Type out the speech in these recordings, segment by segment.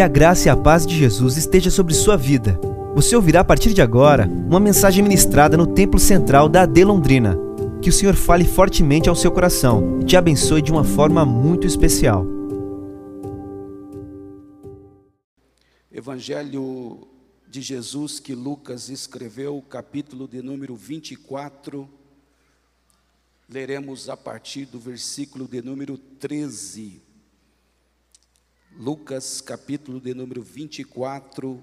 Que a graça e a paz de Jesus esteja sobre sua vida. Você ouvirá a partir de agora uma mensagem ministrada no Templo Central da AD Londrina. Que o Senhor fale fortemente ao seu coração e te abençoe de uma forma muito especial. Evangelho de Jesus que Lucas escreveu, capítulo de número 24. Leremos a partir do versículo de número 13. Lucas, capítulo de número 24,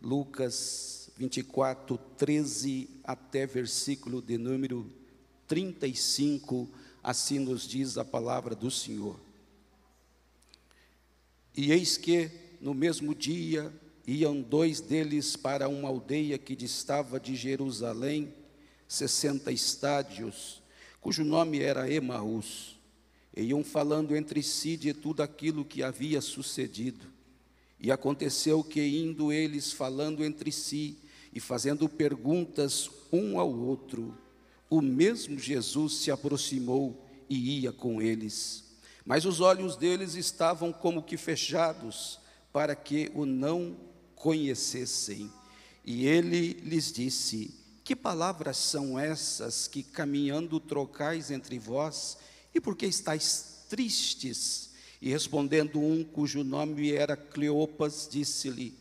Lucas 24, 13 até versículo de número 35, assim nos diz a palavra do Senhor. E eis que, no mesmo dia, iam dois deles para uma aldeia que distava de Jerusalém, sessenta estádios, cujo nome era Emaús e iam falando entre si de tudo aquilo que havia sucedido. E aconteceu que, indo eles falando entre si e fazendo perguntas um ao outro, o mesmo Jesus se aproximou e ia com eles. Mas os olhos deles estavam como que fechados, para que o não conhecessem. E ele lhes disse: Que palavras são essas que caminhando trocais entre vós? E por que estáis tristes? E respondendo um cujo nome era Cleopas, disse-lhe: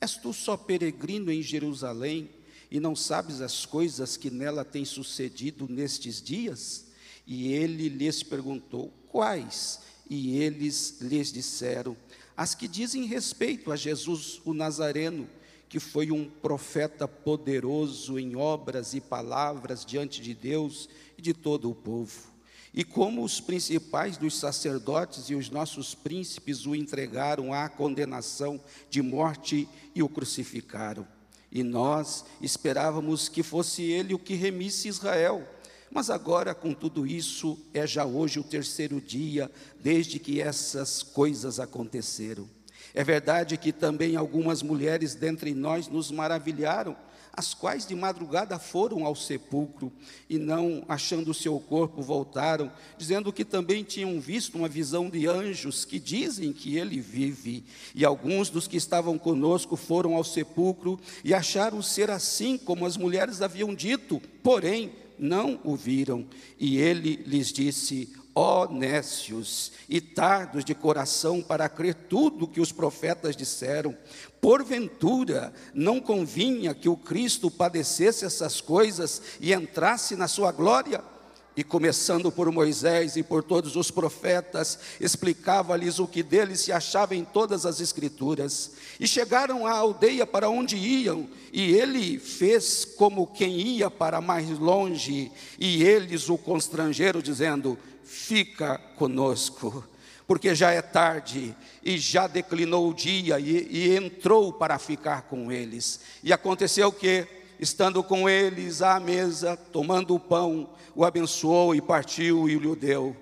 És tu só peregrino em Jerusalém e não sabes as coisas que nela têm sucedido nestes dias? E ele lhes perguntou: Quais? E eles lhes disseram: As que dizem respeito a Jesus o Nazareno, que foi um profeta poderoso em obras e palavras diante de Deus e de todo o povo e como os principais dos sacerdotes e os nossos príncipes o entregaram à condenação de morte e o crucificaram. E nós esperávamos que fosse ele o que remisse Israel. Mas agora, com tudo isso, é já hoje o terceiro dia desde que essas coisas aconteceram. É verdade que também algumas mulheres dentre nós nos maravilharam as quais de madrugada foram ao sepulcro e não achando o seu corpo voltaram, dizendo que também tinham visto uma visão de anjos que dizem que ele vive. E alguns dos que estavam conosco foram ao sepulcro e acharam ser assim como as mulheres haviam dito, porém não o viram. E ele lhes disse: nécios e tardos de coração para crer tudo que os profetas disseram. Porventura, não convinha que o Cristo padecesse essas coisas e entrasse na sua glória? E começando por Moisés e por todos os profetas, explicava-lhes o que deles se achava em todas as Escrituras. E chegaram à aldeia para onde iam, e ele fez como quem ia para mais longe, e eles o constrangeram, dizendo: fica conosco, porque já é tarde e já declinou o dia e, e entrou para ficar com eles. E aconteceu que, estando com eles à mesa, tomando o pão, o abençoou e partiu e lhe deu.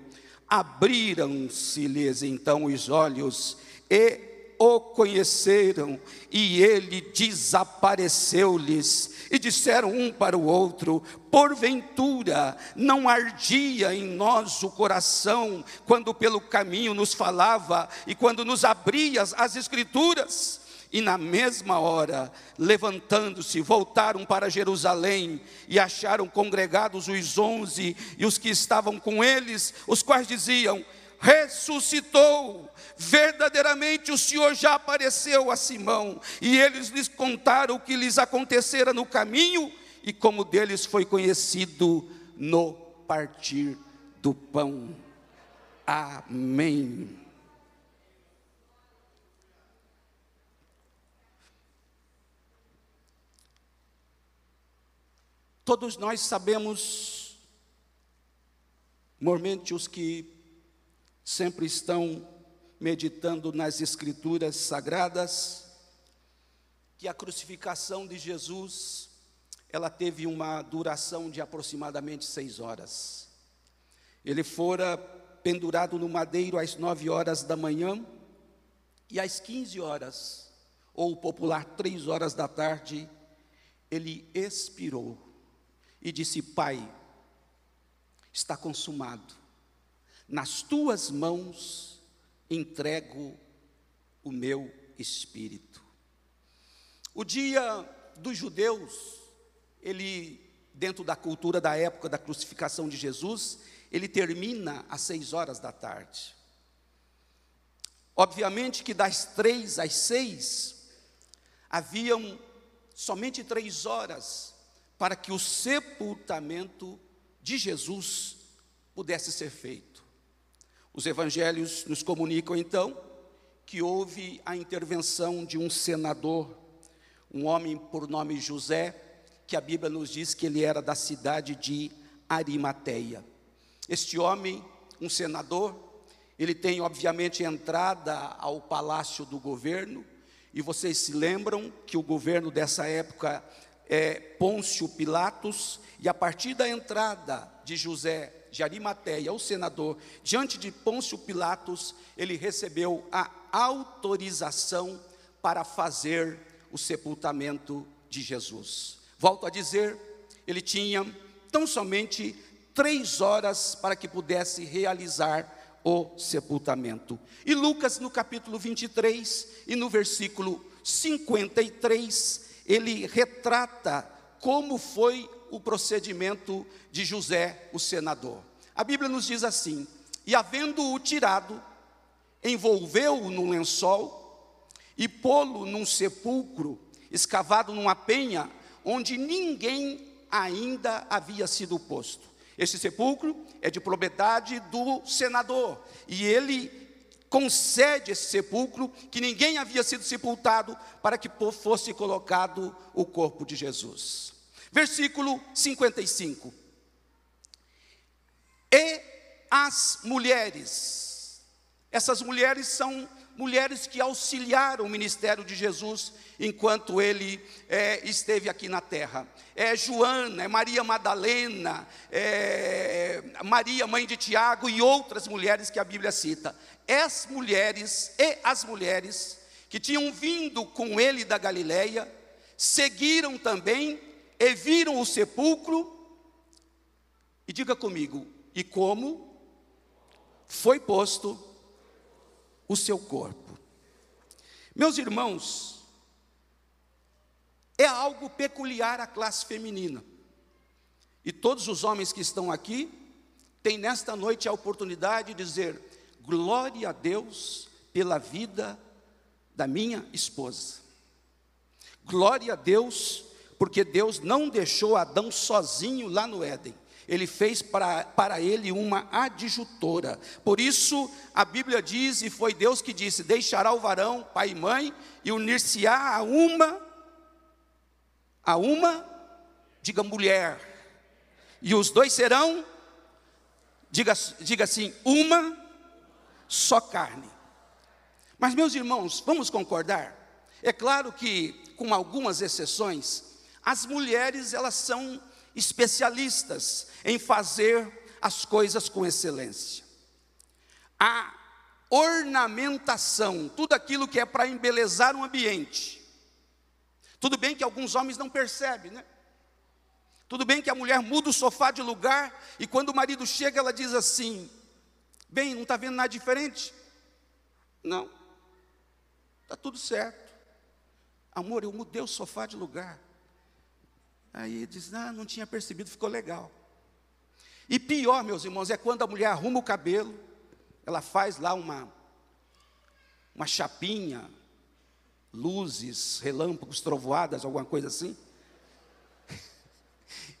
Abriram-se-lhes então os olhos e o conheceram e ele desapareceu-lhes. E disseram um para o outro: Porventura não ardia em nós o coração quando pelo caminho nos falava e quando nos abria as Escrituras? E na mesma hora, levantando-se, voltaram para Jerusalém e acharam congregados os onze e os que estavam com eles, os quais diziam: ressuscitou. Verdadeiramente o Senhor já apareceu a Simão, e eles lhes contaram o que lhes acontecera no caminho e como deles foi conhecido no partir do pão. Amém. Todos nós sabemos, mormente os que sempre estão meditando nas Escrituras sagradas, que a crucificação de Jesus, ela teve uma duração de aproximadamente seis horas. Ele fora pendurado no madeiro às nove horas da manhã e às quinze horas, ou popular três horas da tarde, ele expirou e disse: Pai, está consumado nas tuas mãos entrego o meu espírito. O dia dos judeus, ele, dentro da cultura da época da crucificação de Jesus, ele termina às seis horas da tarde. Obviamente que das três às seis, haviam somente três horas para que o sepultamento de Jesus pudesse ser feito. Os evangelhos nos comunicam então que houve a intervenção de um senador, um homem por nome José, que a Bíblia nos diz que ele era da cidade de Arimateia. Este homem, um senador, ele tem obviamente entrada ao palácio do governo, e vocês se lembram que o governo dessa época é Pôncio Pilatos, e a partir da entrada de José de Arimateia, o senador, diante de Pôncio Pilatos, ele recebeu a autorização para fazer o sepultamento de Jesus. Volto a dizer, ele tinha tão somente três horas para que pudesse realizar o sepultamento. E Lucas, no capítulo 23 e no versículo 53, ele retrata como foi o procedimento de José, o senador. A Bíblia nos diz assim: E havendo-o tirado, envolveu-o num lençol e pô-lo num sepulcro escavado numa penha, onde ninguém ainda havia sido posto. Este sepulcro é de propriedade do senador, e ele concede esse sepulcro que ninguém havia sido sepultado para que fosse colocado o corpo de Jesus. Versículo 55. E as mulheres, essas mulheres são mulheres que auxiliaram o ministério de Jesus enquanto ele é, esteve aqui na terra. É Joana, é Maria Madalena, é Maria, mãe de Tiago e outras mulheres que a Bíblia cita. As mulheres e as mulheres que tinham vindo com ele da Galileia, seguiram também e viram o sepulcro. E diga comigo, e como foi posto o seu corpo. Meus irmãos, é algo peculiar à classe feminina. E todos os homens que estão aqui têm nesta noite a oportunidade de dizer: glória a Deus pela vida da minha esposa. Glória a Deus, porque Deus não deixou Adão sozinho lá no Éden ele fez para, para ele uma adjutora. Por isso, a Bíblia diz, e foi Deus que disse: Deixará o varão, pai e mãe, e unir-se-á a uma, a uma, diga mulher, e os dois serão, diga, diga assim, uma só carne. Mas, meus irmãos, vamos concordar? É claro que, com algumas exceções, as mulheres elas são especialistas em fazer as coisas com excelência. A ornamentação, tudo aquilo que é para embelezar um ambiente. Tudo bem que alguns homens não percebem, né? Tudo bem que a mulher muda o sofá de lugar e quando o marido chega, ela diz assim: Bem, não está vendo nada diferente? Não, está tudo certo. Amor, eu mudei o sofá de lugar. Aí diz: Ah, não tinha percebido, ficou legal. E pior, meus irmãos, é quando a mulher arruma o cabelo, ela faz lá uma, uma chapinha, luzes, relâmpagos, trovoadas, alguma coisa assim.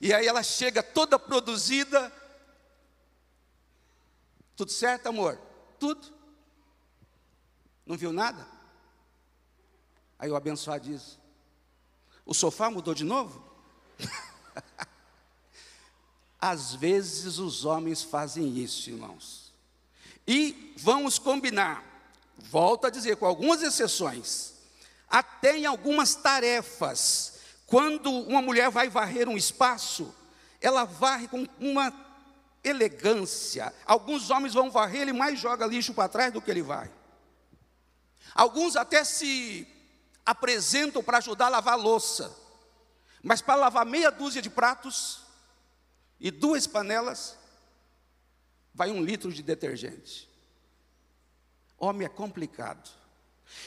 E aí ela chega toda produzida. Tudo certo, amor? Tudo. Não viu nada? Aí o abençoado diz: O sofá mudou de novo? Às vezes os homens fazem isso, irmãos. E vamos combinar, volto a dizer, com algumas exceções, até em algumas tarefas, quando uma mulher vai varrer um espaço, ela varre com uma elegância. Alguns homens vão varrer, ele mais joga lixo para trás do que ele vai. Alguns até se apresentam para ajudar a lavar a louça. Mas para lavar meia dúzia de pratos e duas panelas, vai um litro de detergente. Homem é complicado.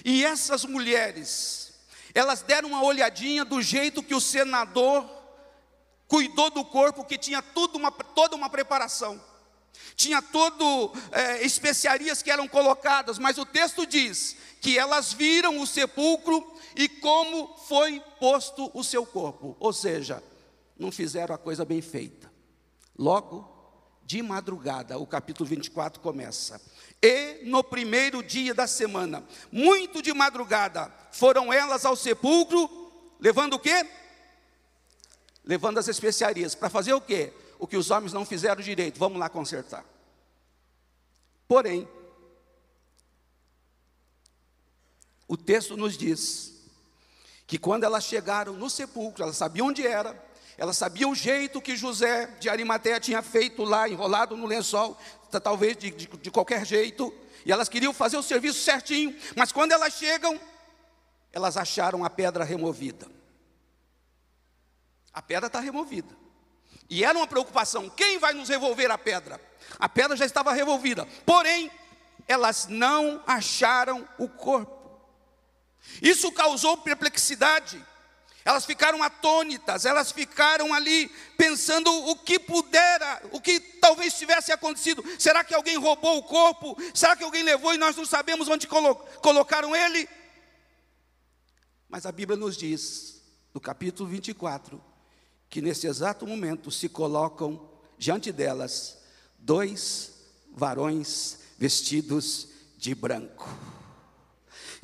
E essas mulheres, elas deram uma olhadinha do jeito que o senador cuidou do corpo, que tinha tudo uma, toda uma preparação. Tinha todo é, especiarias que eram colocadas, mas o texto diz que elas viram o sepulcro e como foi posto o seu corpo. Ou seja, não fizeram a coisa bem feita. Logo, de madrugada, o capítulo 24 começa. E no primeiro dia da semana, muito de madrugada, foram elas ao sepulcro, levando o quê? Levando as especiarias. Para fazer o quê? O que os homens não fizeram direito. Vamos lá consertar. Porém, o texto nos diz que quando elas chegaram no sepulcro, elas sabiam onde era, elas sabiam o jeito que José de Arimateia tinha feito lá, enrolado no lençol, talvez de, de, de qualquer jeito, e elas queriam fazer o serviço certinho, mas quando elas chegam, elas acharam a pedra removida. A pedra está removida. E era uma preocupação: quem vai nos revolver a pedra? A pedra já estava revolvida, porém, elas não acharam o corpo. Isso causou perplexidade. Elas ficaram atônitas, elas ficaram ali pensando o que pudera, o que talvez tivesse acontecido. Será que alguém roubou o corpo? Será que alguém levou e nós não sabemos onde colo colocaram ele? Mas a Bíblia nos diz, no capítulo 24, que nesse exato momento se colocam diante delas dois varões vestidos de branco.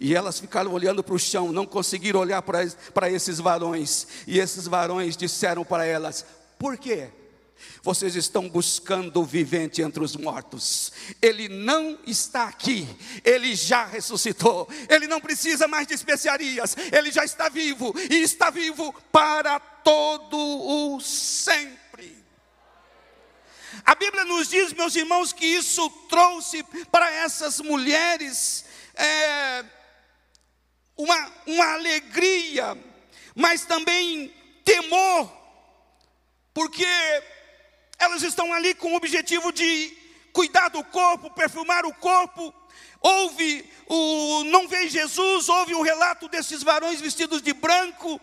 E elas ficaram olhando para o chão, não conseguiram olhar para esses varões. E esses varões disseram para elas: Por quê? Vocês estão buscando o vivente entre os mortos. Ele não está aqui, ele já ressuscitou. Ele não precisa mais de especiarias, ele já está vivo e está vivo para todo o sempre. A Bíblia nos diz, meus irmãos, que isso trouxe para essas mulheres é, uma, uma alegria, mas também temor, porque elas estão ali com o objetivo de cuidar do corpo, perfumar o corpo. Ouve o não vê Jesus, ouve o relato desses varões vestidos de branco,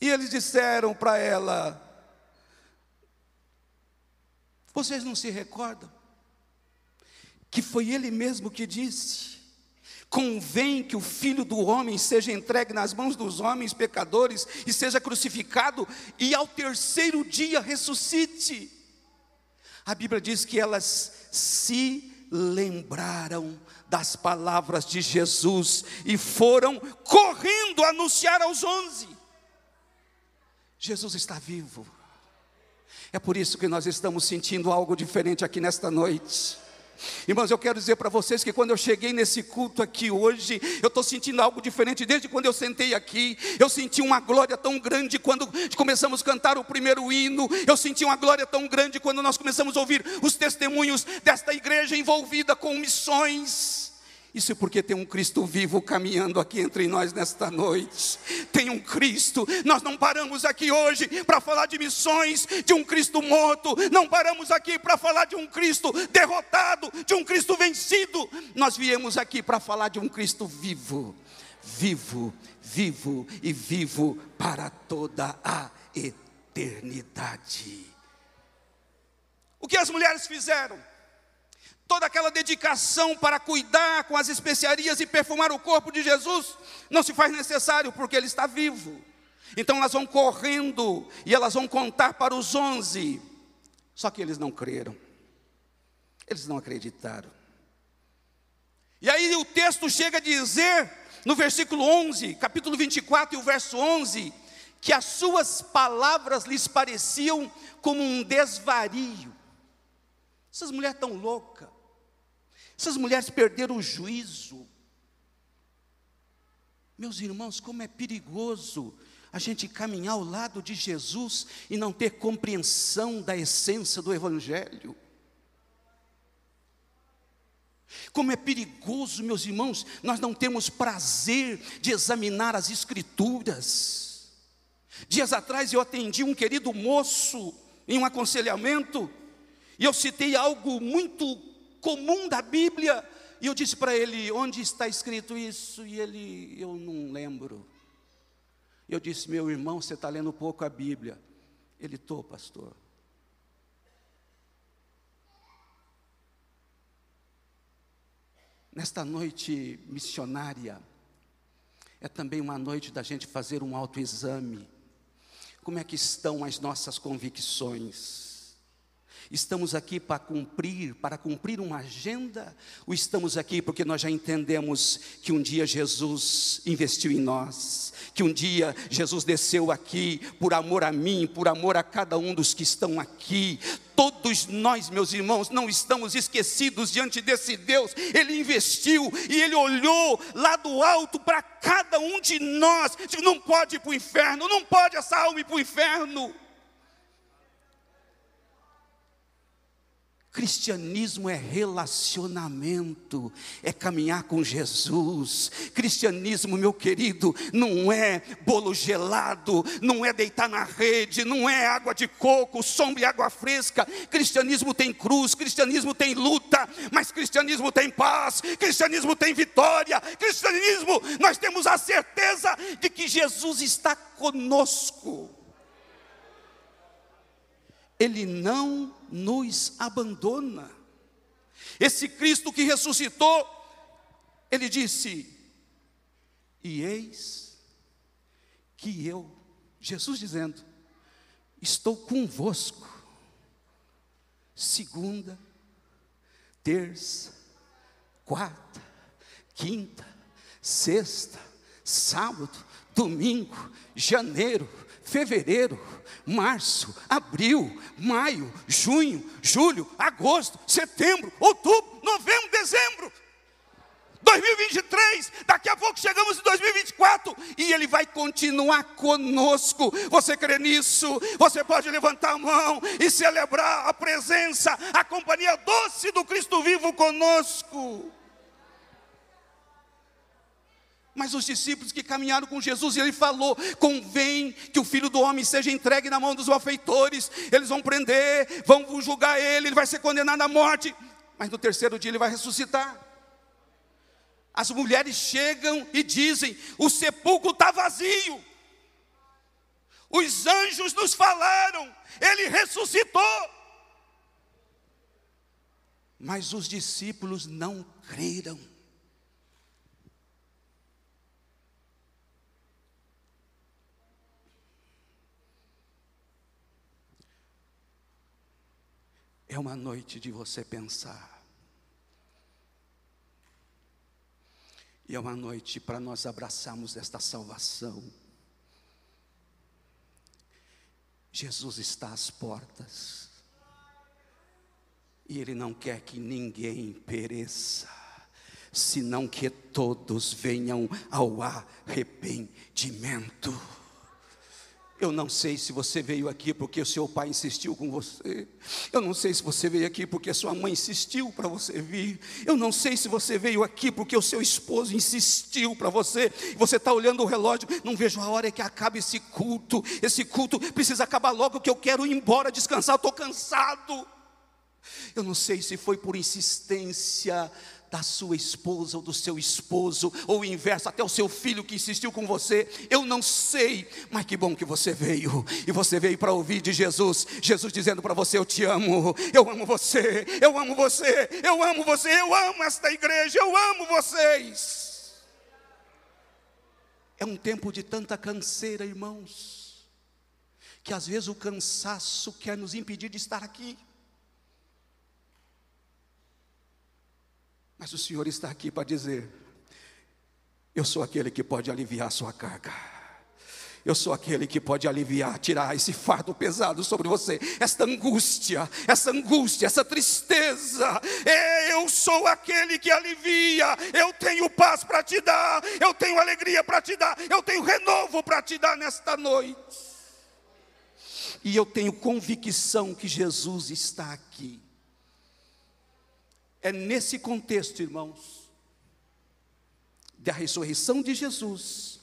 e eles disseram para ela: Vocês não se recordam que foi ele mesmo que disse: Convém que o filho do homem seja entregue nas mãos dos homens pecadores e seja crucificado, e ao terceiro dia ressuscite. A Bíblia diz que elas se lembraram das palavras de Jesus e foram correndo anunciar aos onze: Jesus está vivo. É por isso que nós estamos sentindo algo diferente aqui nesta noite. Irmãos, eu quero dizer para vocês que quando eu cheguei nesse culto aqui hoje, eu estou sentindo algo diferente desde quando eu sentei aqui. Eu senti uma glória tão grande quando começamos a cantar o primeiro hino. Eu senti uma glória tão grande quando nós começamos a ouvir os testemunhos desta igreja envolvida com missões. Isso é porque tem um Cristo vivo caminhando aqui entre nós nesta noite. Tem um Cristo. Nós não paramos aqui hoje para falar de missões, de um Cristo morto. Não paramos aqui para falar de um Cristo derrotado, de um Cristo vencido. Nós viemos aqui para falar de um Cristo vivo, vivo, vivo e vivo para toda a eternidade. O que as mulheres fizeram? Toda aquela dedicação para cuidar com as especiarias e perfumar o corpo de Jesus, não se faz necessário porque ele está vivo. Então elas vão correndo e elas vão contar para os onze. Só que eles não creram, eles não acreditaram. E aí o texto chega a dizer, no versículo 11, capítulo 24 e o verso 11, que as suas palavras lhes pareciam como um desvario. Essas mulheres tão loucas. Essas mulheres perderam o juízo. Meus irmãos, como é perigoso a gente caminhar ao lado de Jesus e não ter compreensão da essência do Evangelho. Como é perigoso, meus irmãos, nós não temos prazer de examinar as Escrituras. Dias atrás eu atendi um querido moço em um aconselhamento, e eu citei algo muito comum da Bíblia, E eu disse para ele: Onde está escrito isso? E ele, eu não lembro. Eu disse: Meu irmão, você está lendo pouco a Bíblia. Ele, estou, pastor. Nesta noite missionária, é também uma noite da gente fazer um autoexame. Como é que estão as nossas convicções? Estamos aqui para cumprir, para cumprir uma agenda, ou estamos aqui porque nós já entendemos que um dia Jesus investiu em nós, que um dia Jesus desceu aqui por amor a mim, por amor a cada um dos que estão aqui. Todos nós, meus irmãos, não estamos esquecidos diante desse Deus. Ele investiu e ele olhou lá do alto para cada um de nós. Não pode ir para o inferno, não pode essa alma ir para o inferno. Cristianismo é relacionamento, é caminhar com Jesus. Cristianismo, meu querido, não é bolo gelado, não é deitar na rede, não é água de coco, sombra e água fresca. Cristianismo tem cruz, cristianismo tem luta, mas cristianismo tem paz, cristianismo tem vitória. Cristianismo, nós temos a certeza de que Jesus está conosco. Ele não nos abandona. Esse Cristo que ressuscitou, ele disse: E eis que eu, Jesus dizendo, estou convosco, segunda, terça, quarta, quinta, sexta, sábado, domingo, janeiro, fevereiro, março, abril, maio, junho, julho, agosto, setembro, outubro, novembro, dezembro. 2023, daqui a pouco chegamos em 2024 e Ele vai continuar conosco. Você crê nisso? Você pode levantar a mão e celebrar a presença, a companhia doce do Cristo vivo conosco. Mas os discípulos que caminharam com Jesus, ele falou: convém que o filho do homem seja entregue na mão dos malfeitores, eles vão prender, vão julgar ele, ele vai ser condenado à morte, mas no terceiro dia ele vai ressuscitar. As mulheres chegam e dizem: o sepulcro está vazio, os anjos nos falaram, ele ressuscitou. Mas os discípulos não creram. É uma noite de você pensar. E é uma noite para nós abraçarmos esta salvação. Jesus está às portas. E Ele não quer que ninguém pereça, senão que todos venham ao arrependimento. Eu não sei se você veio aqui porque o seu pai insistiu com você. Eu não sei se você veio aqui porque a sua mãe insistiu para você vir. Eu não sei se você veio aqui porque o seu esposo insistiu para você. Você está olhando o relógio, não vejo a hora que acabe esse culto. Esse culto precisa acabar logo que eu quero ir embora descansar. Estou cansado. Eu não sei se foi por insistência da sua esposa ou do seu esposo, ou o inverso, até o seu filho que insistiu com você, eu não sei, mas que bom que você veio, e você veio para ouvir de Jesus, Jesus dizendo para você: Eu te amo, eu amo você, eu amo você, eu amo você, eu amo esta igreja, eu amo vocês. É um tempo de tanta canseira, irmãos, que às vezes o cansaço quer nos impedir de estar aqui. Mas o Senhor está aqui para dizer: Eu sou aquele que pode aliviar a sua carga. Eu sou aquele que pode aliviar, tirar esse fardo pesado sobre você, esta angústia, essa angústia, essa tristeza. Eu sou aquele que alivia. Eu tenho paz para te dar, eu tenho alegria para te dar, eu tenho renovo para te dar nesta noite. E eu tenho convicção que Jesus está aqui. É nesse contexto, irmãos, da ressurreição de Jesus,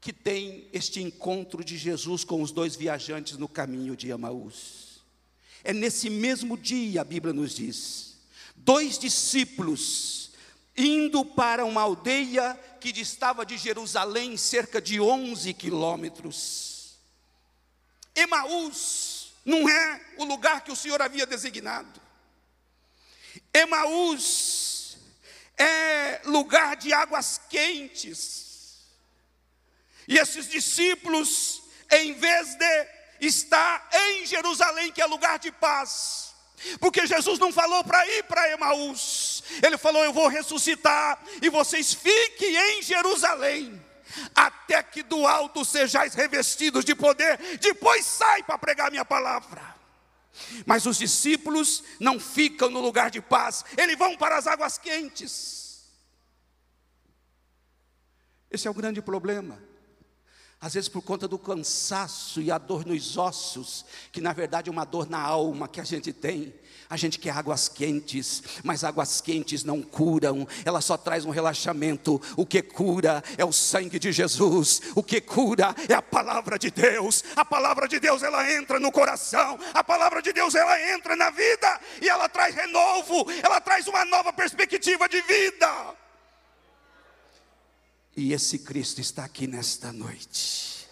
que tem este encontro de Jesus com os dois viajantes no caminho de Emaús. É nesse mesmo dia, a Bíblia nos diz, dois discípulos indo para uma aldeia que distava de Jerusalém cerca de 11 quilômetros. Emaús não é o lugar que o Senhor havia designado. Emaús é lugar de águas quentes. E esses discípulos, em vez de estar em Jerusalém, que é lugar de paz, porque Jesus não falou para ir para Emaús, ele falou: Eu vou ressuscitar e vocês fiquem em Jerusalém, até que do alto sejais revestidos de poder, depois sai para pregar minha palavra. Mas os discípulos não ficam no lugar de paz, eles vão para as águas quentes. Esse é o grande problema. Às vezes por conta do cansaço e a dor nos ossos, que na verdade é uma dor na alma que a gente tem. A gente quer águas quentes, mas águas quentes não curam, ela só traz um relaxamento. O que cura é o sangue de Jesus, o que cura é a palavra de Deus. A palavra de Deus ela entra no coração, a palavra de Deus ela entra na vida e ela traz renovo, ela traz uma nova perspectiva de vida. E esse Cristo está aqui nesta noite.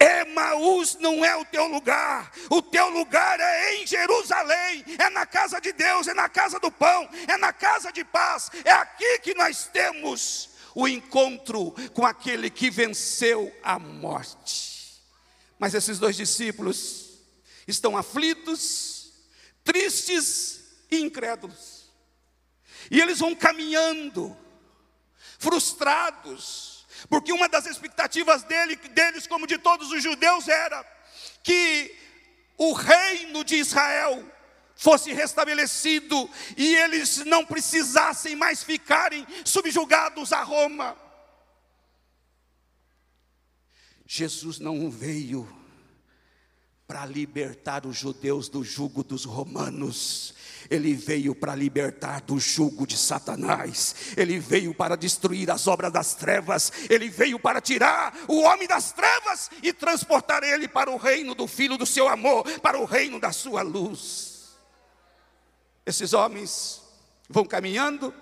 Emaús não é o teu lugar, o teu lugar é em Jerusalém, é na casa de Deus, é na casa do pão, é na casa de paz, é aqui que nós temos o encontro com aquele que venceu a morte. Mas esses dois discípulos estão aflitos, tristes e incrédulos, e eles vão caminhando, frustrados, porque uma das expectativas dele, deles, como de todos os judeus, era que o reino de Israel fosse restabelecido e eles não precisassem mais ficarem subjugados a Roma. Jesus não veio para libertar os judeus do jugo dos romanos, ele veio para libertar do jugo de Satanás, ele veio para destruir as obras das trevas, ele veio para tirar o homem das trevas e transportar ele para o reino do Filho do seu amor, para o reino da sua luz. Esses homens vão caminhando,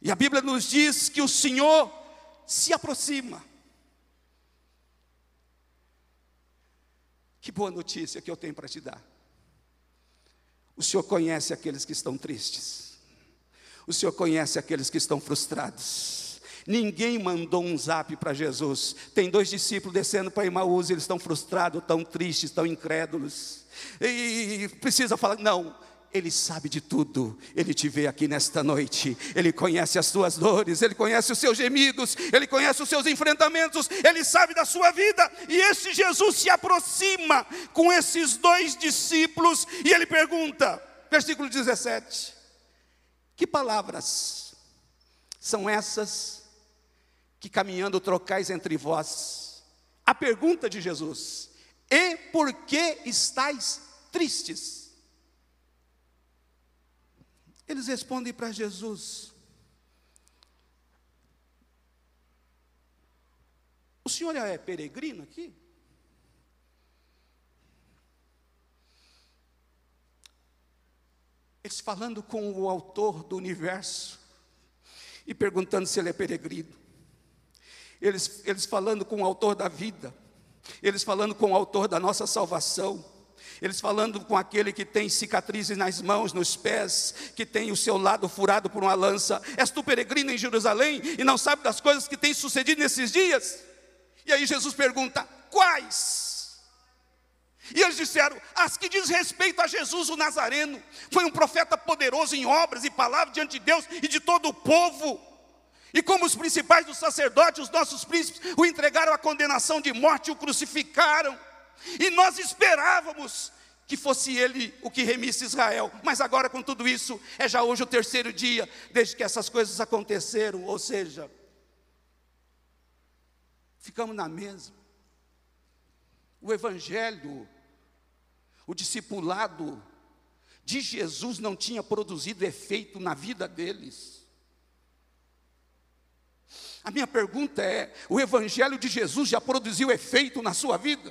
e a Bíblia nos diz que o Senhor se aproxima. Que boa notícia que eu tenho para te dar. O Senhor conhece aqueles que estão tristes. O Senhor conhece aqueles que estão frustrados. Ninguém mandou um zap para Jesus. Tem dois discípulos descendo para Emaús, eles estão frustrados, tão tristes, tão incrédulos. E precisa falar, não, ele sabe de tudo, Ele te vê aqui nesta noite, Ele conhece as suas dores, Ele conhece os seus gemidos, Ele conhece os seus enfrentamentos, Ele sabe da sua vida, e esse Jesus se aproxima com esses dois discípulos e ele pergunta, versículo 17: Que palavras são essas que caminhando trocais entre vós? A pergunta de Jesus: E por que estáis tristes? Eles respondem para Jesus: O senhor é peregrino aqui? Eles falando com o autor do universo e perguntando se ele é peregrino. Eles, eles falando com o autor da vida, eles falando com o autor da nossa salvação. Eles falando com aquele que tem cicatrizes nas mãos, nos pés, que tem o seu lado furado por uma lança. És tu peregrino em Jerusalém e não sabe das coisas que têm sucedido nesses dias? E aí Jesus pergunta: quais? E eles disseram: as que diz respeito a Jesus o Nazareno, foi um profeta poderoso em obras e palavras diante de Deus e de todo o povo. E como os principais dos sacerdotes, os nossos príncipes, o entregaram à condenação de morte e o crucificaram. E nós esperávamos que fosse ele o que remisse Israel. Mas agora, com tudo isso, é já hoje o terceiro dia desde que essas coisas aconteceram. Ou seja, ficamos na mesma. O Evangelho, o discipulado de Jesus não tinha produzido efeito na vida deles. A minha pergunta é: o Evangelho de Jesus já produziu efeito na sua vida?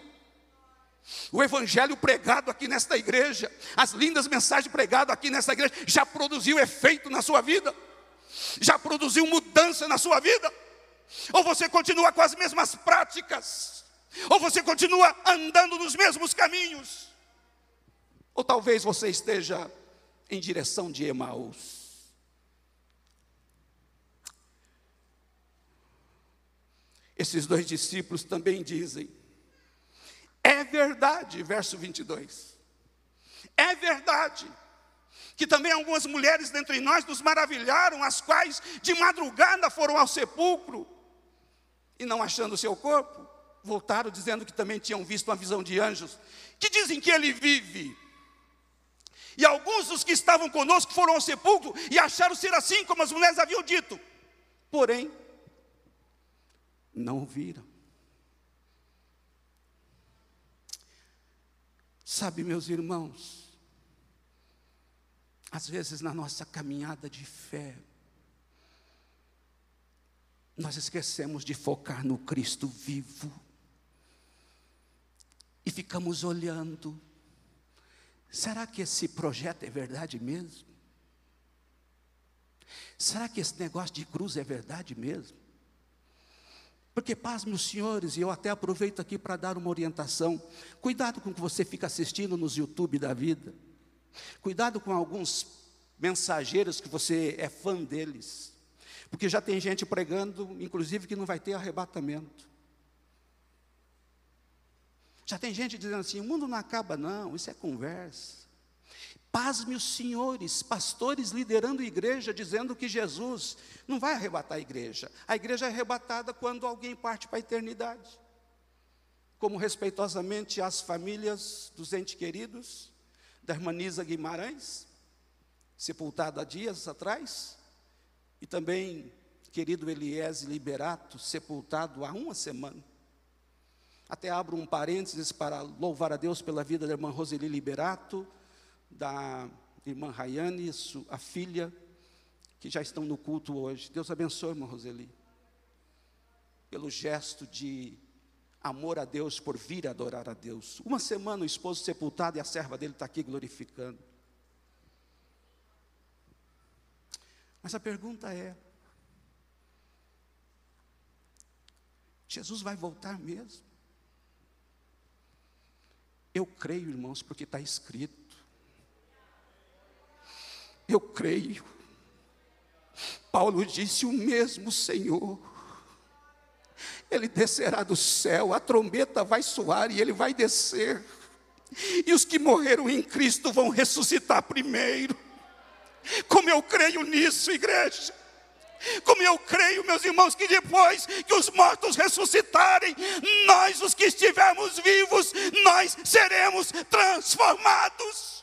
O evangelho pregado aqui nesta igreja, as lindas mensagens pregadas aqui nesta igreja, já produziu efeito na sua vida? Já produziu mudança na sua vida? Ou você continua com as mesmas práticas? Ou você continua andando nos mesmos caminhos? Ou talvez você esteja em direção de Emaús. Esses dois discípulos também dizem: é verdade, verso 22. É verdade que também algumas mulheres dentre nós nos maravilharam, as quais de madrugada foram ao sepulcro e não achando o seu corpo, voltaram dizendo que também tinham visto uma visão de anjos, que dizem que ele vive. E alguns dos que estavam conosco foram ao sepulcro e acharam ser assim como as mulheres haviam dito. Porém, não viram. Sabe, meus irmãos, às vezes na nossa caminhada de fé, nós esquecemos de focar no Cristo vivo e ficamos olhando. Será que esse projeto é verdade mesmo? Será que esse negócio de cruz é verdade mesmo? Porque, paz, meus senhores, e eu até aproveito aqui para dar uma orientação. Cuidado com o que você fica assistindo nos YouTube da vida. Cuidado com alguns mensageiros que você é fã deles. Porque já tem gente pregando, inclusive, que não vai ter arrebatamento. Já tem gente dizendo assim: o mundo não acaba, não, isso é conversa. Pasme os senhores, pastores liderando igreja, dizendo que Jesus não vai arrebatar a igreja. A igreja é arrebatada quando alguém parte para a eternidade. Como respeitosamente as famílias dos entes queridos, da irmã Nisa Guimarães, sepultada há dias atrás, e também querido Eliese Liberato, sepultado há uma semana. Até abro um parênteses para louvar a Deus pela vida da irmã Roseli Liberato, da irmã Rayane, a filha, que já estão no culto hoje. Deus abençoe, irmã Roseli. Pelo gesto de amor a Deus, por vir adorar a Deus. Uma semana o esposo sepultado e a serva dele está aqui glorificando. Mas a pergunta é: Jesus vai voltar mesmo? Eu creio, irmãos, porque está escrito. Eu creio. Paulo disse: O mesmo Senhor, Ele descerá do céu, a trombeta vai soar e Ele vai descer, e os que morreram em Cristo vão ressuscitar primeiro. Como eu creio nisso, igreja. Como eu creio, meus irmãos, que depois que os mortos ressuscitarem, nós, os que estivermos vivos, nós seremos transformados.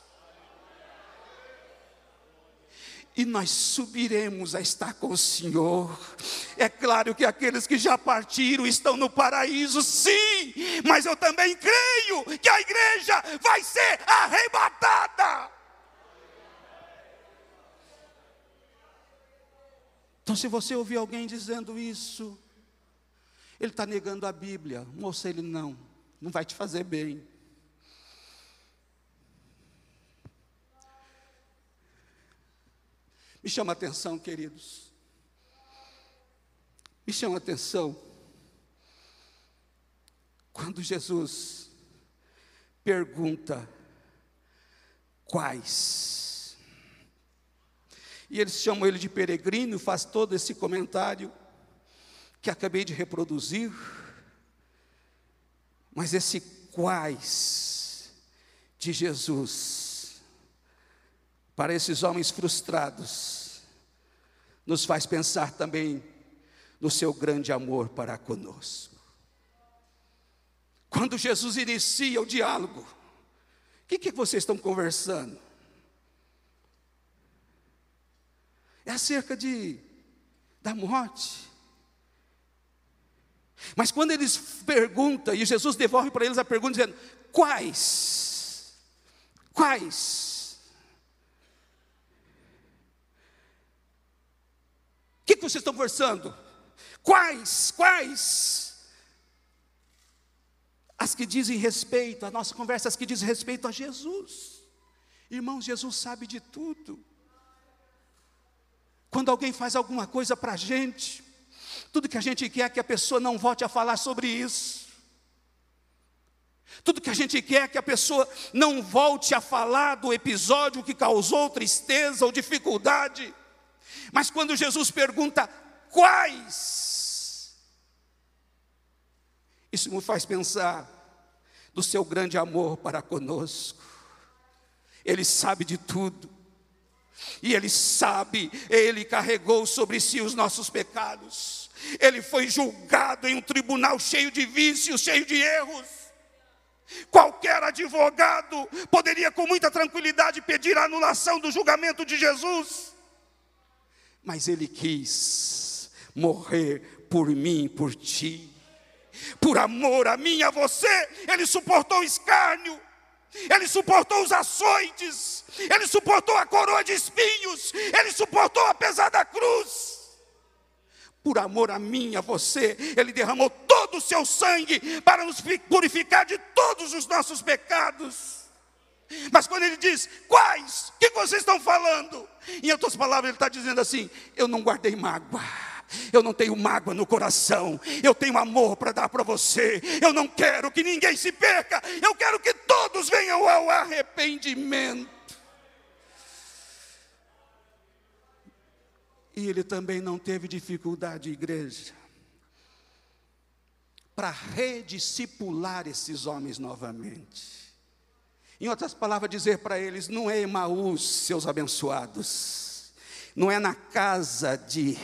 E nós subiremos a estar com o Senhor. É claro que aqueles que já partiram estão no paraíso, sim, mas eu também creio que a igreja vai ser arrebatada. Então, se você ouvir alguém dizendo isso, ele está negando a Bíblia, moça, ele não, não vai te fazer bem. Me chama a atenção, queridos. Me chama a atenção quando Jesus pergunta quais. E eles chamam ele de peregrino, faz todo esse comentário que acabei de reproduzir. Mas esse quais de Jesus para esses homens frustrados, nos faz pensar também no seu grande amor para conosco. Quando Jesus inicia o diálogo, o que, que vocês estão conversando? É acerca de da morte. Mas quando eles perguntam, e Jesus devolve para eles a pergunta, dizendo: quais? Quais? O que, que vocês estão conversando? Quais? Quais? as que dizem respeito, a nossa conversa, as que dizem respeito a Jesus. Irmãos, Jesus sabe de tudo. Quando alguém faz alguma coisa para a gente, tudo que a gente quer é que a pessoa não volte a falar sobre isso. Tudo que a gente quer é que a pessoa não volte a falar do episódio que causou tristeza ou dificuldade. Mas quando Jesus pergunta quais, isso me faz pensar do seu grande amor para conosco. Ele sabe de tudo. E ele sabe, ele carregou sobre si os nossos pecados. Ele foi julgado em um tribunal cheio de vícios, cheio de erros. Qualquer advogado poderia com muita tranquilidade pedir a anulação do julgamento de Jesus. Mas ele quis morrer por mim, por ti. Por amor a mim, a você, ele suportou o escárnio, ele suportou os açoites, ele suportou a coroa de espinhos, ele suportou a pesada cruz. Por amor a mim, a você, ele derramou todo o seu sangue para nos purificar de todos os nossos pecados. Mas quando ele diz, quais? O que vocês estão falando? Em outras palavras, ele está dizendo assim: eu não guardei mágoa eu não tenho mágoa no coração, eu tenho amor para dar para você. Eu não quero que ninguém se perca, eu quero que todos venham ao arrependimento. E ele também não teve dificuldade, igreja, para rediscipular esses homens novamente. Em outras palavras, dizer para eles: não é Emaús, seus abençoados, não é na casa de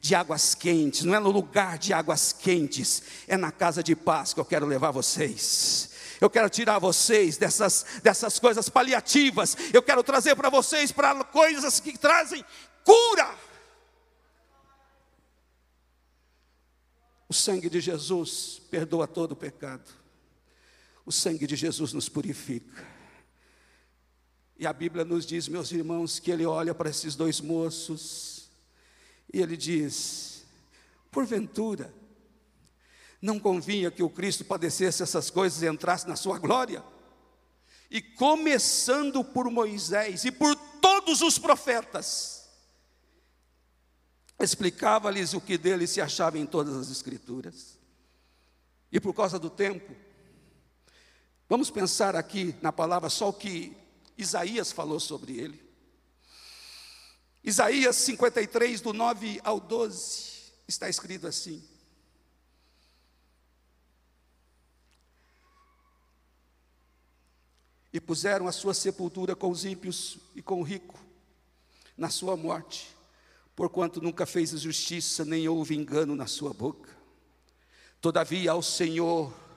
de águas quentes, não é no lugar de águas quentes, é na casa de paz que eu quero levar vocês. Eu quero tirar vocês dessas, dessas coisas paliativas, eu quero trazer para vocês para coisas que trazem cura. O sangue de Jesus perdoa todo o pecado. O sangue de Jesus nos purifica. E a Bíblia nos diz, meus irmãos, que ele olha para esses dois moços e ele diz: porventura, não convinha que o Cristo padecesse essas coisas e entrasse na sua glória? E começando por Moisés e por todos os profetas, explicava-lhes o que dele se achava em todas as Escrituras. E por causa do tempo, vamos pensar aqui na palavra só o que Isaías falou sobre ele. Isaías 53, do 9 ao 12, está escrito assim: E puseram a sua sepultura com os ímpios e com o rico, na sua morte, porquanto nunca fez justiça, nem houve engano na sua boca. Todavia ao Senhor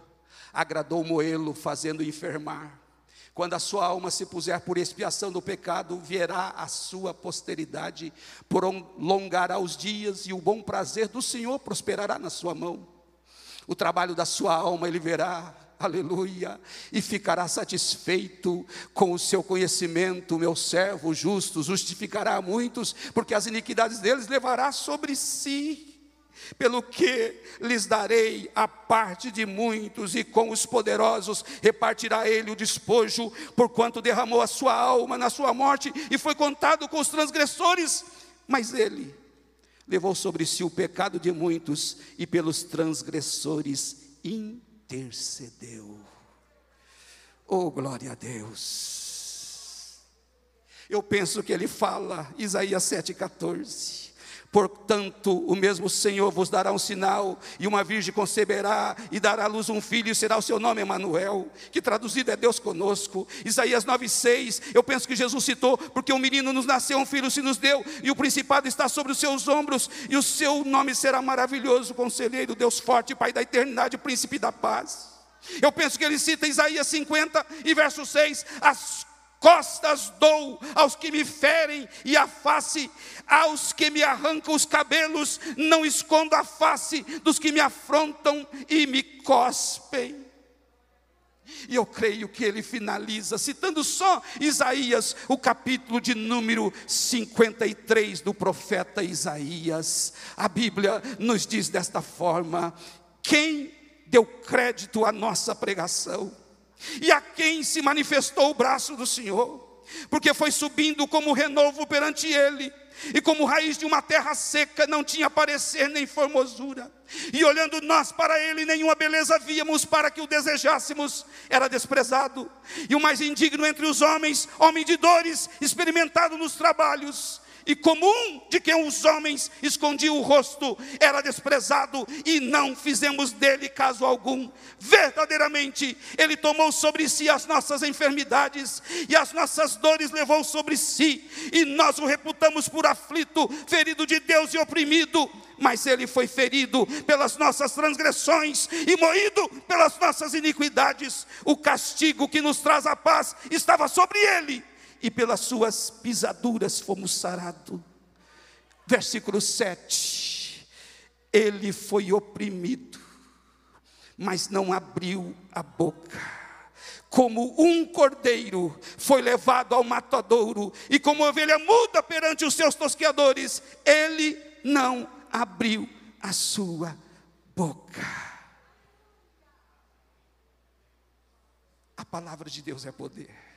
agradou moê-lo, fazendo enfermar. Quando a sua alma se puser por expiação do pecado, verá a sua posteridade, prolongará os dias e o bom prazer do Senhor prosperará na sua mão. O trabalho da sua alma ele verá, aleluia, e ficará satisfeito com o seu conhecimento, meu servo justo, justificará muitos, porque as iniquidades deles levará sobre si pelo que lhes darei a parte de muitos, e com os poderosos repartirá ele o despojo, porquanto derramou a sua alma na sua morte e foi contado com os transgressores, mas ele levou sobre si o pecado de muitos e pelos transgressores intercedeu. Oh, glória a Deus! Eu penso que ele fala, Isaías 7,14 Portanto, o mesmo Senhor vos dará um sinal, e uma virgem conceberá e dará à luz um filho, e será o seu nome Emanuel, que traduzido é Deus conosco. Isaías 9:6, eu penso que Jesus citou, porque um menino nos nasceu, um filho se nos deu, e o principado está sobre os seus ombros, e o seu nome será maravilhoso, conselheiro, Deus forte, Pai da eternidade, príncipe da paz. Eu penso que ele cita Isaías 50 e verso 6, as costas dou aos que me ferem, e a face aos que me arrancam os cabelos, não escondo a face dos que me afrontam e me cospem. E eu creio que ele finaliza, citando só Isaías, o capítulo de número 53 do profeta Isaías. A Bíblia nos diz desta forma: quem deu crédito à nossa pregação, e a quem se manifestou o braço do Senhor, porque foi subindo como renovo perante ele, e como raiz de uma terra seca, não tinha parecer nem formosura. E olhando nós para ele, nenhuma beleza víamos para que o desejássemos, era desprezado. E o mais indigno entre os homens, homem de dores, experimentado nos trabalhos, e comum de quem os homens escondiam o rosto, era desprezado e não fizemos dele caso algum. Verdadeiramente, ele tomou sobre si as nossas enfermidades e as nossas dores levou sobre si, e nós o reputamos por aflito, ferido de Deus e oprimido. Mas ele foi ferido pelas nossas transgressões e moído pelas nossas iniquidades. O castigo que nos traz a paz estava sobre ele e pelas suas pisaduras fomos sarados. Versículo 7. Ele foi oprimido, mas não abriu a boca. Como um cordeiro foi levado ao matadouro, e como ovelha muda perante os seus tosqueadores, ele não abriu a sua boca. A palavra de Deus é poder.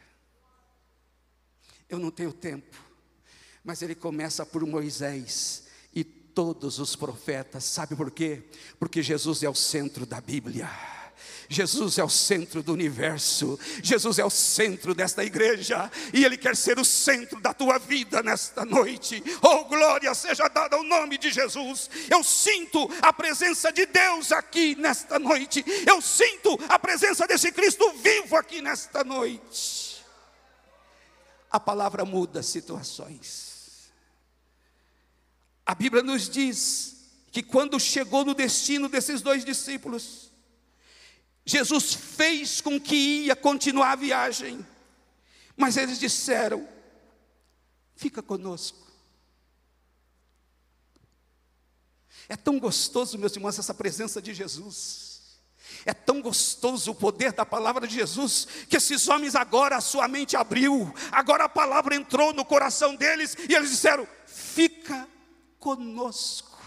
Eu não tenho tempo. Mas ele começa por Moisés e todos os profetas. Sabe por quê? Porque Jesus é o centro da Bíblia. Jesus é o centro do universo, Jesus é o centro desta igreja, e Ele quer ser o centro da tua vida nesta noite. Oh, glória seja dada ao nome de Jesus. Eu sinto a presença de Deus aqui nesta noite, eu sinto a presença desse Cristo vivo aqui nesta noite a palavra muda situações. A Bíblia nos diz que quando chegou no destino desses dois discípulos, Jesus fez com que ia continuar a viagem, mas eles disseram: fica conosco. É tão gostoso, meus irmãos, essa presença de Jesus. É tão gostoso o poder da palavra de Jesus, que esses homens agora a sua mente abriu, agora a palavra entrou no coração deles e eles disseram: Fica conosco,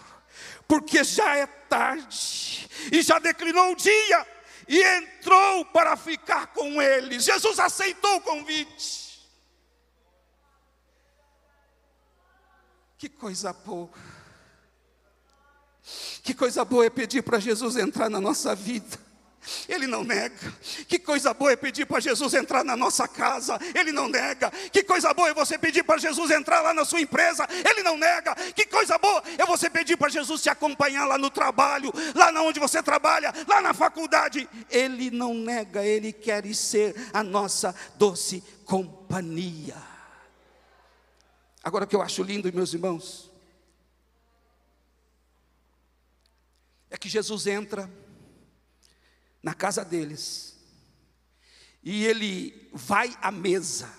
porque já é tarde e já declinou o dia, e entrou para ficar com eles. Jesus aceitou o convite. Que coisa boa. Que coisa boa é pedir para Jesus entrar na nossa vida. Ele não nega. Que coisa boa é pedir para Jesus entrar na nossa casa. Ele não nega. Que coisa boa é você pedir para Jesus entrar lá na sua empresa. Ele não nega. Que coisa boa é você pedir para Jesus te acompanhar lá no trabalho, lá na onde você trabalha, lá na faculdade. Ele não nega. Ele quer ser a nossa doce companhia. Agora o que eu acho lindo, meus irmãos, é que Jesus entra na casa deles, e ele vai à mesa,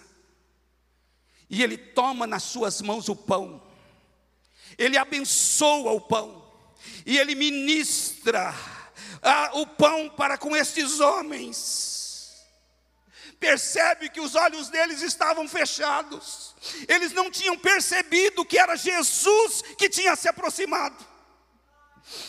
e ele toma nas suas mãos o pão, ele abençoa o pão, e ele ministra ah, o pão para com estes homens. Percebe que os olhos deles estavam fechados, eles não tinham percebido que era Jesus que tinha se aproximado.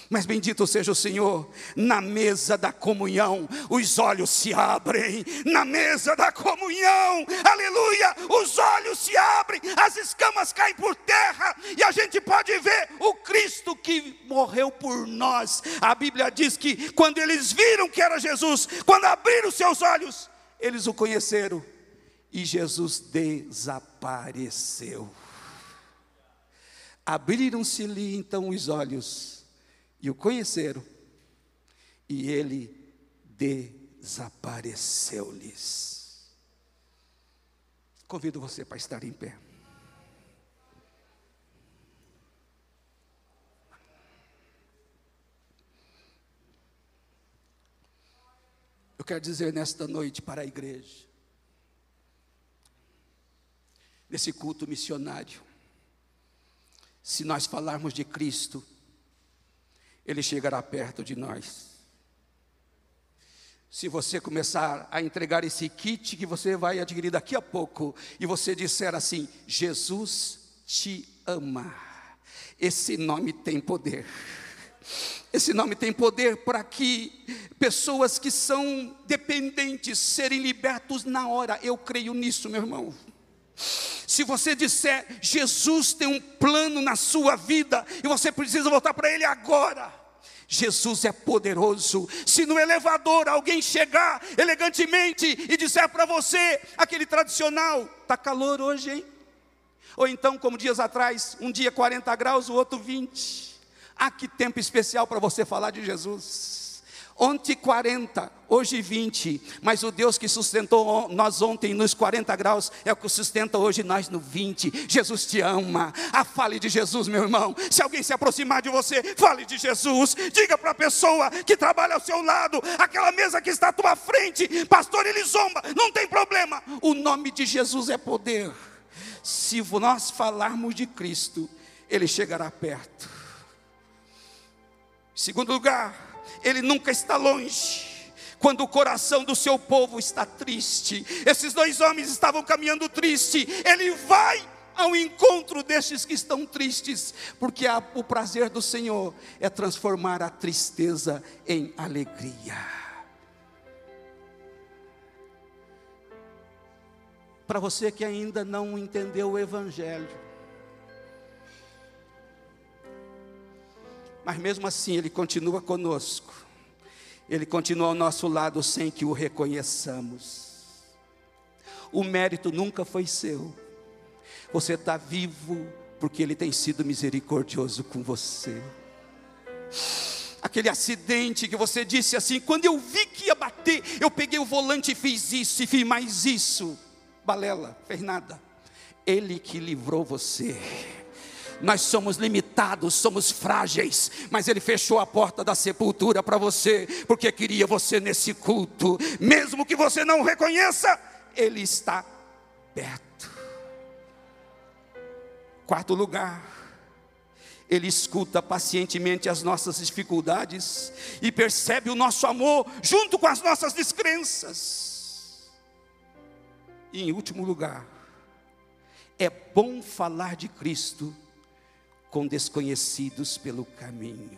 Mas bendito seja o Senhor, na mesa da comunhão, os olhos se abrem, na mesa da comunhão, aleluia, os olhos se abrem, as escamas caem por terra, e a gente pode ver o Cristo que morreu por nós. A Bíblia diz que quando eles viram que era Jesus, quando abriram seus olhos, eles o conheceram, e Jesus desapareceu. Abriram-se-lhe então os olhos, e o conheceram, e ele desapareceu-lhes. Convido você para estar em pé. Eu quero dizer nesta noite para a igreja, nesse culto missionário, se nós falarmos de Cristo, ele chegará perto de nós. Se você começar a entregar esse kit que você vai adquirir daqui a pouco, e você disser assim: Jesus te ama, esse nome tem poder. Esse nome tem poder para que pessoas que são dependentes serem libertos na hora. Eu creio nisso, meu irmão. Se você disser, Jesus tem um plano na sua vida e você precisa voltar para Ele agora. Jesus é poderoso. Se no elevador alguém chegar elegantemente e disser para você, aquele tradicional, está calor hoje, hein? Ou então, como dias atrás, um dia 40 graus, o outro 20. Ah, que tempo especial para você falar de Jesus. Ontem 40, hoje 20, mas o Deus que sustentou nós ontem nos 40 graus é o que sustenta hoje nós no 20. Jesus te ama. Ah, fale de Jesus, meu irmão. Se alguém se aproximar de você, fale de Jesus. Diga para a pessoa que trabalha ao seu lado, aquela mesa que está à tua frente, pastor, ele zomba, não tem problema. O nome de Jesus é poder. Se nós falarmos de Cristo, ele chegará perto. Segundo lugar, ele nunca está longe. Quando o coração do seu povo está triste, esses dois homens estavam caminhando triste, ele vai ao encontro destes que estão tristes, porque a, o prazer do Senhor é transformar a tristeza em alegria. Para você que ainda não entendeu o Evangelho, Mas mesmo assim, Ele continua conosco. Ele continua ao nosso lado sem que o reconheçamos. O mérito nunca foi seu. Você está vivo porque Ele tem sido misericordioso com você. Aquele acidente que você disse assim, quando eu vi que ia bater, eu peguei o volante e fiz isso, e fiz mais isso. Balela, fez nada. Ele que livrou você nós somos limitados, somos frágeis, mas Ele fechou a porta da sepultura para você, porque queria você nesse culto, mesmo que você não reconheça, Ele está perto. Quarto lugar, Ele escuta pacientemente as nossas dificuldades e percebe o nosso amor junto com as nossas descrenças. E em último lugar, é bom falar de Cristo com desconhecidos pelo caminho.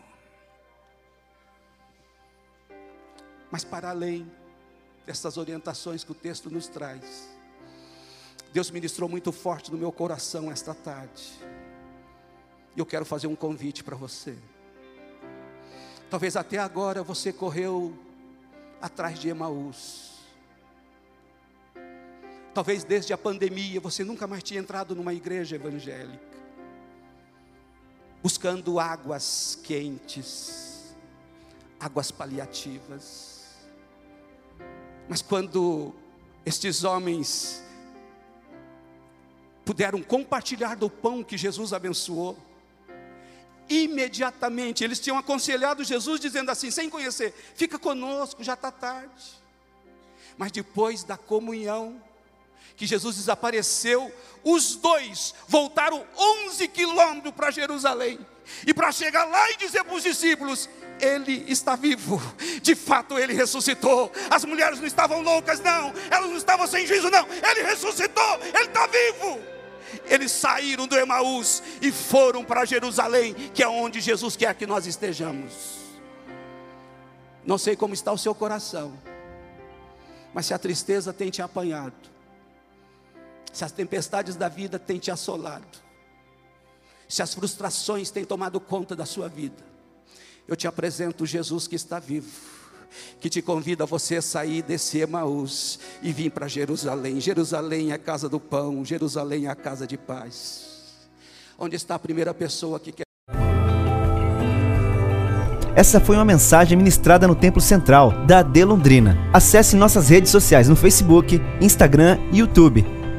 Mas para além dessas orientações que o texto nos traz, Deus ministrou muito forte no meu coração esta tarde. E eu quero fazer um convite para você. Talvez até agora você correu atrás de Emaús. Talvez desde a pandemia você nunca mais tinha entrado numa igreja evangélica buscando águas quentes, águas paliativas. Mas quando estes homens puderam compartilhar do pão que Jesus abençoou, imediatamente eles tinham aconselhado Jesus, dizendo assim, sem conhecer: fica conosco, já está tarde. Mas depois da comunhão, que Jesus desapareceu, os dois voltaram 11 quilômetros para Jerusalém. E para chegar lá e dizer para os discípulos: Ele está vivo, de fato ele ressuscitou. As mulheres não estavam loucas, não, elas não estavam sem juízo, não. Ele ressuscitou, ele está vivo. Eles saíram do Emaús e foram para Jerusalém, que é onde Jesus quer que nós estejamos. Não sei como está o seu coração, mas se a tristeza tem te apanhado, se as tempestades da vida têm te assolado, se as frustrações têm tomado conta da sua vida, eu te apresento Jesus que está vivo, que te convida a você sair desse Emaús e vir para Jerusalém. Jerusalém é a casa do pão, Jerusalém é a casa de paz. Onde está a primeira pessoa que quer essa foi uma mensagem ministrada no Templo Central da AD Londrina. Acesse nossas redes sociais no Facebook, Instagram e YouTube